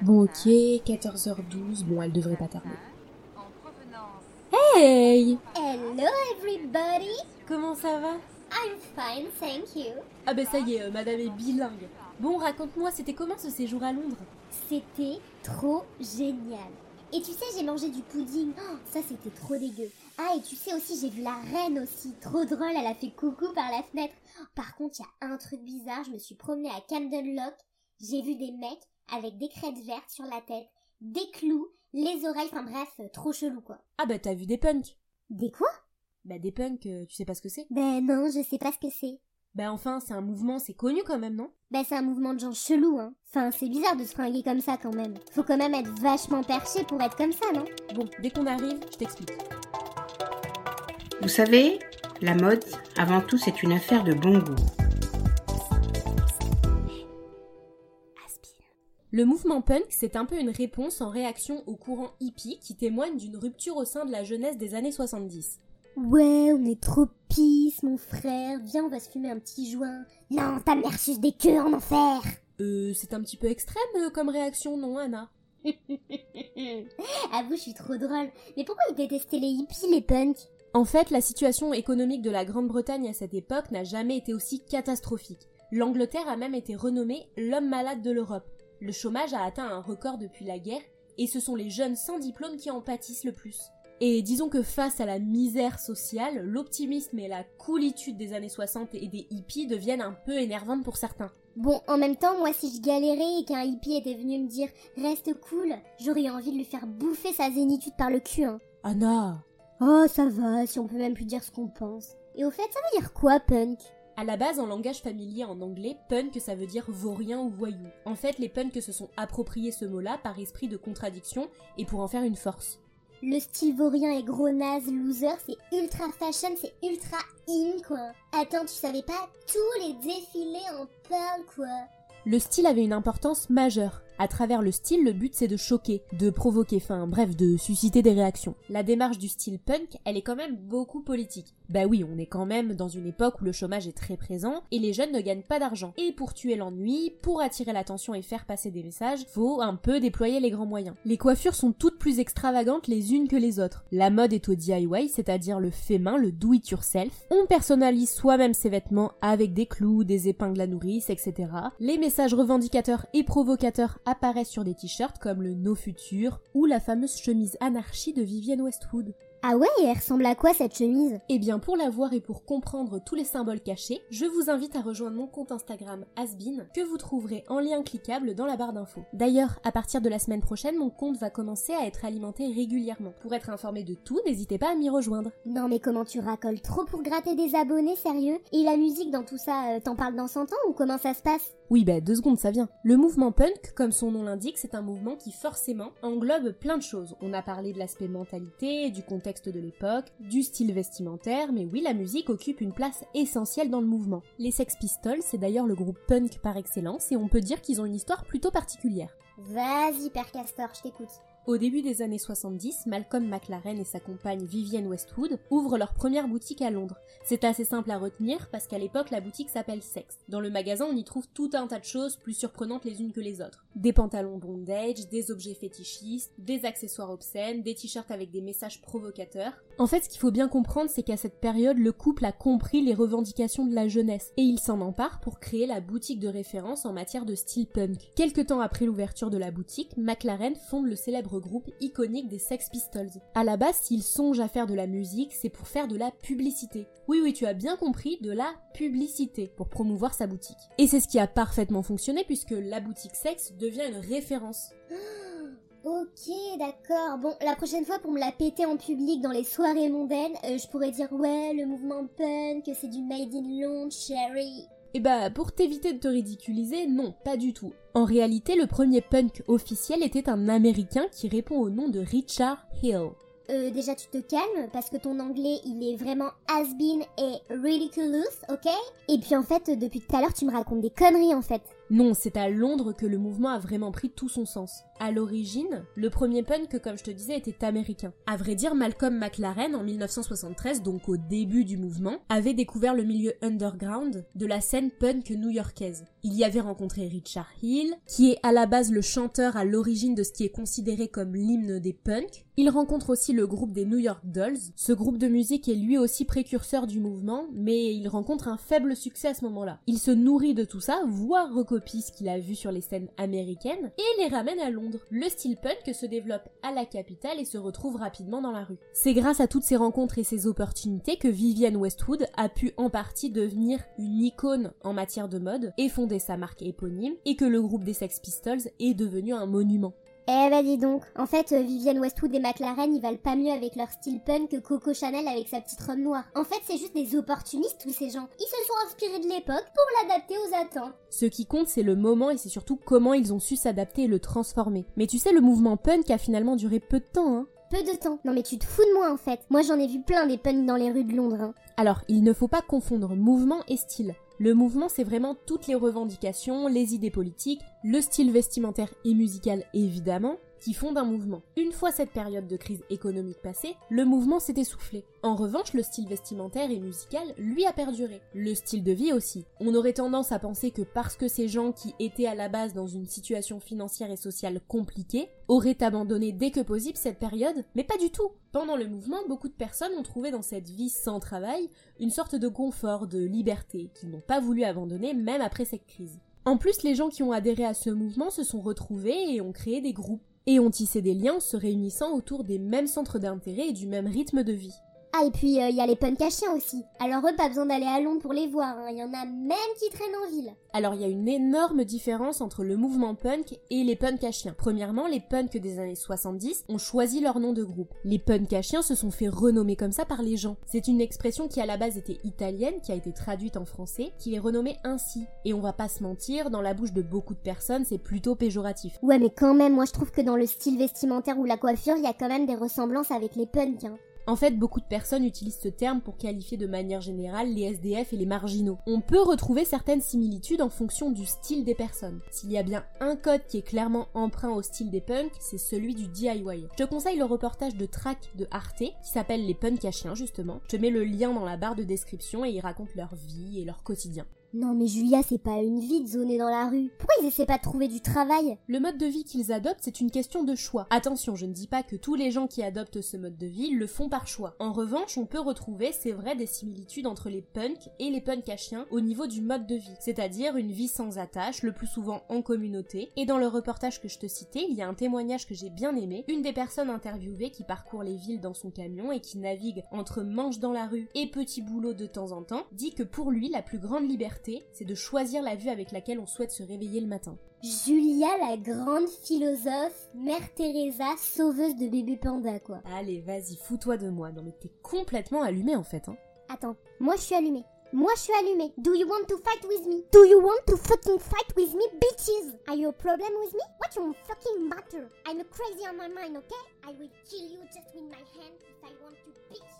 Bon ok, 14h12, bon elle devrait pas tarder. Hey Hello everybody Comment ça va? I'm fine, thank you. Ah ben ça y est, euh, madame est bilingue. Bon, raconte-moi, c'était comment ce séjour à Londres? C'était trop génial. Et tu sais, j'ai mangé du pudding. Oh, ça, c'était trop dégueu. Ah, et tu sais aussi, j'ai vu la reine aussi. Trop drôle, elle a fait coucou par la fenêtre. Par contre, il y a un truc bizarre. Je me suis promenée à Camden Lock. J'ai vu des mecs avec des crêtes vertes sur la tête, des clous, les oreilles, enfin bref, euh, trop chelou quoi. Ah bah t'as vu des punks Des quoi? Bah des punks, euh, tu sais pas ce que c'est? Ben non, je sais pas ce que c'est. Bah enfin, c'est un mouvement, c'est connu quand même, non? Ben c'est un mouvement de gens chelous, hein. Enfin, c'est bizarre de se fringuer comme ça quand même. Faut quand même être vachement perché pour être comme ça, non? Bon, dès qu'on arrive, je t'explique. Vous savez, la mode, avant tout, c'est une affaire de bon goût. Le mouvement punk, c'est un peu une réponse en réaction au courant hippie qui témoigne d'une rupture au sein de la jeunesse des années 70. Ouais, on est trop pisse, mon frère. Viens, on va se fumer un petit joint. Non, ta mère suce des queues en enfer. Euh, c'est un petit peu extrême euh, comme réaction, non, Anna? Avoue, je suis trop drôle. Mais pourquoi ils détestaient les hippies, les punks? En fait, la situation économique de la Grande-Bretagne à cette époque n'a jamais été aussi catastrophique. L'Angleterre a même été renommée l'homme malade de l'Europe. Le chômage a atteint un record depuis la guerre, et ce sont les jeunes sans diplôme qui en pâtissent le plus. Et disons que face à la misère sociale, l'optimisme et la coolitude des années 60 et des hippies deviennent un peu énervantes pour certains. Bon, en même temps, moi, si je galérais et qu'un hippie était venu me dire reste cool, j'aurais envie de lui faire bouffer sa zénitude par le cul, hein. Anna Oh, ça va, si on peut même plus dire ce qu'on pense. Et au fait, ça veut dire quoi, punk? À la base, en langage familier en anglais, punk ça veut dire vaurien ou voyou. En fait, les punks se sont appropriés ce mot-là par esprit de contradiction et pour en faire une force. Le style vaurien et gros naze loser, c'est ultra fashion, c'est ultra in, quoi. Attends, tu savais pas tous les défilés en parlent, quoi. Le style avait une importance majeure. À travers le style, le but c'est de choquer, de provoquer, enfin bref, de susciter des réactions. La démarche du style punk, elle est quand même beaucoup politique. Bah oui, on est quand même dans une époque où le chômage est très présent et les jeunes ne gagnent pas d'argent. Et pour tuer l'ennui, pour attirer l'attention et faire passer des messages, faut un peu déployer les grands moyens. Les coiffures sont toutes plus extravagantes les unes que les autres. La mode est au DIY, c'est-à-dire le fait main, le do it yourself. On personnalise soi-même ses vêtements avec des clous, des épingles à nourrice, etc. Les messages revendicateurs et provocateurs apparaissent sur des t-shirts comme le No Future ou la fameuse chemise anarchie de Vivienne Westwood. Ah ouais, et elle ressemble à quoi cette chemise? Eh bien, pour la voir et pour comprendre tous les symboles cachés, je vous invite à rejoindre mon compte Instagram Asbin, que vous trouverez en lien cliquable dans la barre d'infos. D'ailleurs, à partir de la semaine prochaine, mon compte va commencer à être alimenté régulièrement. Pour être informé de tout, n'hésitez pas à m'y rejoindre. Non mais comment tu racoles? Trop pour gratter des abonnés, sérieux? Et la musique dans tout ça, euh, t'en parles dans 100 ans ou comment ça se passe? Oui, bah deux secondes, ça vient. Le mouvement punk, comme son nom l'indique, c'est un mouvement qui forcément englobe plein de choses. On a parlé de l'aspect mentalité, du contexte de l'époque, du style vestimentaire, mais oui, la musique occupe une place essentielle dans le mouvement. Les Sex Pistols, c'est d'ailleurs le groupe punk par excellence, et on peut dire qu'ils ont une histoire plutôt particulière. Vas-y, Père Castor, je t'écoute. Au début des années 70, Malcolm McLaren et sa compagne Vivienne Westwood ouvrent leur première boutique à Londres. C'est assez simple à retenir parce qu'à l'époque la boutique s'appelle Sex. Dans le magasin on y trouve tout un tas de choses plus surprenantes les unes que les autres. Des pantalons bondage, des objets fétichistes, des accessoires obscènes, des t-shirts avec des messages provocateurs. En fait ce qu'il faut bien comprendre c'est qu'à cette période le couple a compris les revendications de la jeunesse et il s'en empare pour créer la boutique de référence en matière de style punk. Quelque temps après l'ouverture de la boutique, McLaren fonde le célèbre groupe iconique des Sex Pistols. À la base, s'il songe à faire de la musique, c'est pour faire de la publicité. Oui, oui, tu as bien compris, de la publicité, pour promouvoir sa boutique. Et c'est ce qui a parfaitement fonctionné puisque la boutique Sex devient une référence. Ok, d'accord. Bon, la prochaine fois, pour me la péter en public dans les soirées mondaines, euh, je pourrais dire ouais, le mouvement punk, c'est du made in Londres, Sherry. Et bah, pour t'éviter de te ridiculiser, non, pas du tout. En réalité, le premier punk officiel était un américain qui répond au nom de Richard Hill. Euh, déjà tu te calmes parce que ton anglais il est vraiment has-been et ridiculous, ok? Et puis en fait, depuis tout à l'heure tu me racontes des conneries en fait. Non, c'est à Londres que le mouvement a vraiment pris tout son sens. À l'origine, le premier punk, comme je te disais, était américain. À vrai dire, Malcolm McLaren, en 1973, donc au début du mouvement, avait découvert le milieu underground de la scène punk new-yorkaise. Il y avait rencontré Richard Hill, qui est à la base le chanteur à l'origine de ce qui est considéré comme l'hymne des punks. Il rencontre aussi le groupe des New York Dolls. Ce groupe de musique est lui aussi précurseur du mouvement, mais il rencontre un faible succès à ce moment-là. Il se nourrit de tout ça, voire recopie ce qu'il a vu sur les scènes américaines, et les ramène à Londres. Le style punk se développe à la capitale et se retrouve rapidement dans la rue. C'est grâce à toutes ces rencontres et ces opportunités que Vivienne Westwood a pu en partie devenir une icône en matière de mode et fonder sa marque éponyme, et que le groupe des Sex Pistols est devenu un monument. Eh bah dis donc, en fait euh, Vivienne Westwood et McLaren ils valent pas mieux avec leur style punk que Coco Chanel avec sa petite robe noire. En fait c'est juste des opportunistes tous ces gens. Ils se sont inspirés de l'époque pour l'adapter aux attentes. Ce qui compte c'est le moment et c'est surtout comment ils ont su s'adapter et le transformer. Mais tu sais le mouvement punk a finalement duré peu de temps hein. Peu de temps. Non mais tu te fous de moi en fait. Moi j'en ai vu plein des punks dans les rues de Londres. hein. Alors, il ne faut pas confondre mouvement et style. Le mouvement, c'est vraiment toutes les revendications, les idées politiques, le style vestimentaire et musical évidemment, qui fondent un mouvement. Une fois cette période de crise économique passée, le mouvement s'est essoufflé. En revanche, le style vestimentaire et musical, lui, a perduré. Le style de vie aussi. On aurait tendance à penser que parce que ces gens qui étaient à la base dans une situation financière et sociale compliquée, auraient abandonné dès que possible cette période, mais pas du tout. Pendant le mouvement, beaucoup de personnes ont trouvé dans cette vie sans travail une sorte de confort, de liberté, qu'ils n'ont pas voulu abandonner même après cette crise. En plus, les gens qui ont adhéré à ce mouvement se sont retrouvés et ont créé des groupes, et ont tissé des liens en se réunissant autour des mêmes centres d'intérêt et du même rythme de vie. Ah et puis il y a les punks à chiens aussi. Alors eux pas besoin d'aller à Londres pour les voir, il y en a même qui traînent en ville. Alors il y a une énorme différence entre le mouvement punk et les punks à chiens. Premièrement, les punks des années 70 ont choisi leur nom de groupe. Les punks à chiens se sont fait renommer comme ça par les gens. C'est une expression qui à la base était italienne, qui a été traduite en français, qui est renommée ainsi. Et on va pas se mentir, dans la bouche de beaucoup de personnes, c'est plutôt péjoratif. Ouais mais quand même, moi je trouve que dans le style vestimentaire ou la coiffure, il y a quand même des ressemblances avec les punks. Hein. En fait, beaucoup de personnes utilisent ce terme pour qualifier de manière générale les SDF et les marginaux. On peut retrouver certaines similitudes en fonction du style des personnes. S'il y a bien un code qui est clairement emprunt au style des punks, c'est celui du DIY. Je te conseille le reportage de Track de Arte, qui s'appelle Les punks à chiens justement. Je te mets le lien dans la barre de description et ils racontent leur vie et leur quotidien. Non mais Julia, c'est pas une vie de zoner dans la rue. Pourquoi ils essaient pas de trouver du travail? Le mode de vie qu'ils adoptent, c'est une question de choix. Attention, je ne dis pas que tous les gens qui adoptent ce mode de vie le font par choix. En revanche, on peut retrouver, c'est vrai, des similitudes entre les punks et les punks à chiens au niveau du mode de vie, c'est-à-dire une vie sans attache, le plus souvent en communauté. Et dans le reportage que je te citais, il y a un témoignage que j'ai bien aimé, une des personnes interviewées qui parcourt les villes dans son camion et qui navigue entre manches dans la rue et petits boulots de temps en temps, dit que pour lui, la plus grande liberté c'est de choisir la vue avec laquelle on souhaite se réveiller le matin. Julia, la grande philosophe, Mère Teresa, sauveuse de bébé panda, quoi. Allez, vas-y, fous-toi de moi. Non mais t'es complètement allumé en fait, hein. Attends, moi je suis allumée. Moi je suis allumée. Do you want to fight with me? Do you want to fucking fight with me, bitches? Are you a problem with me? What you fucking matter? I'm crazy on my mind, okay? I will kill you just with my hand if I want to, bitch.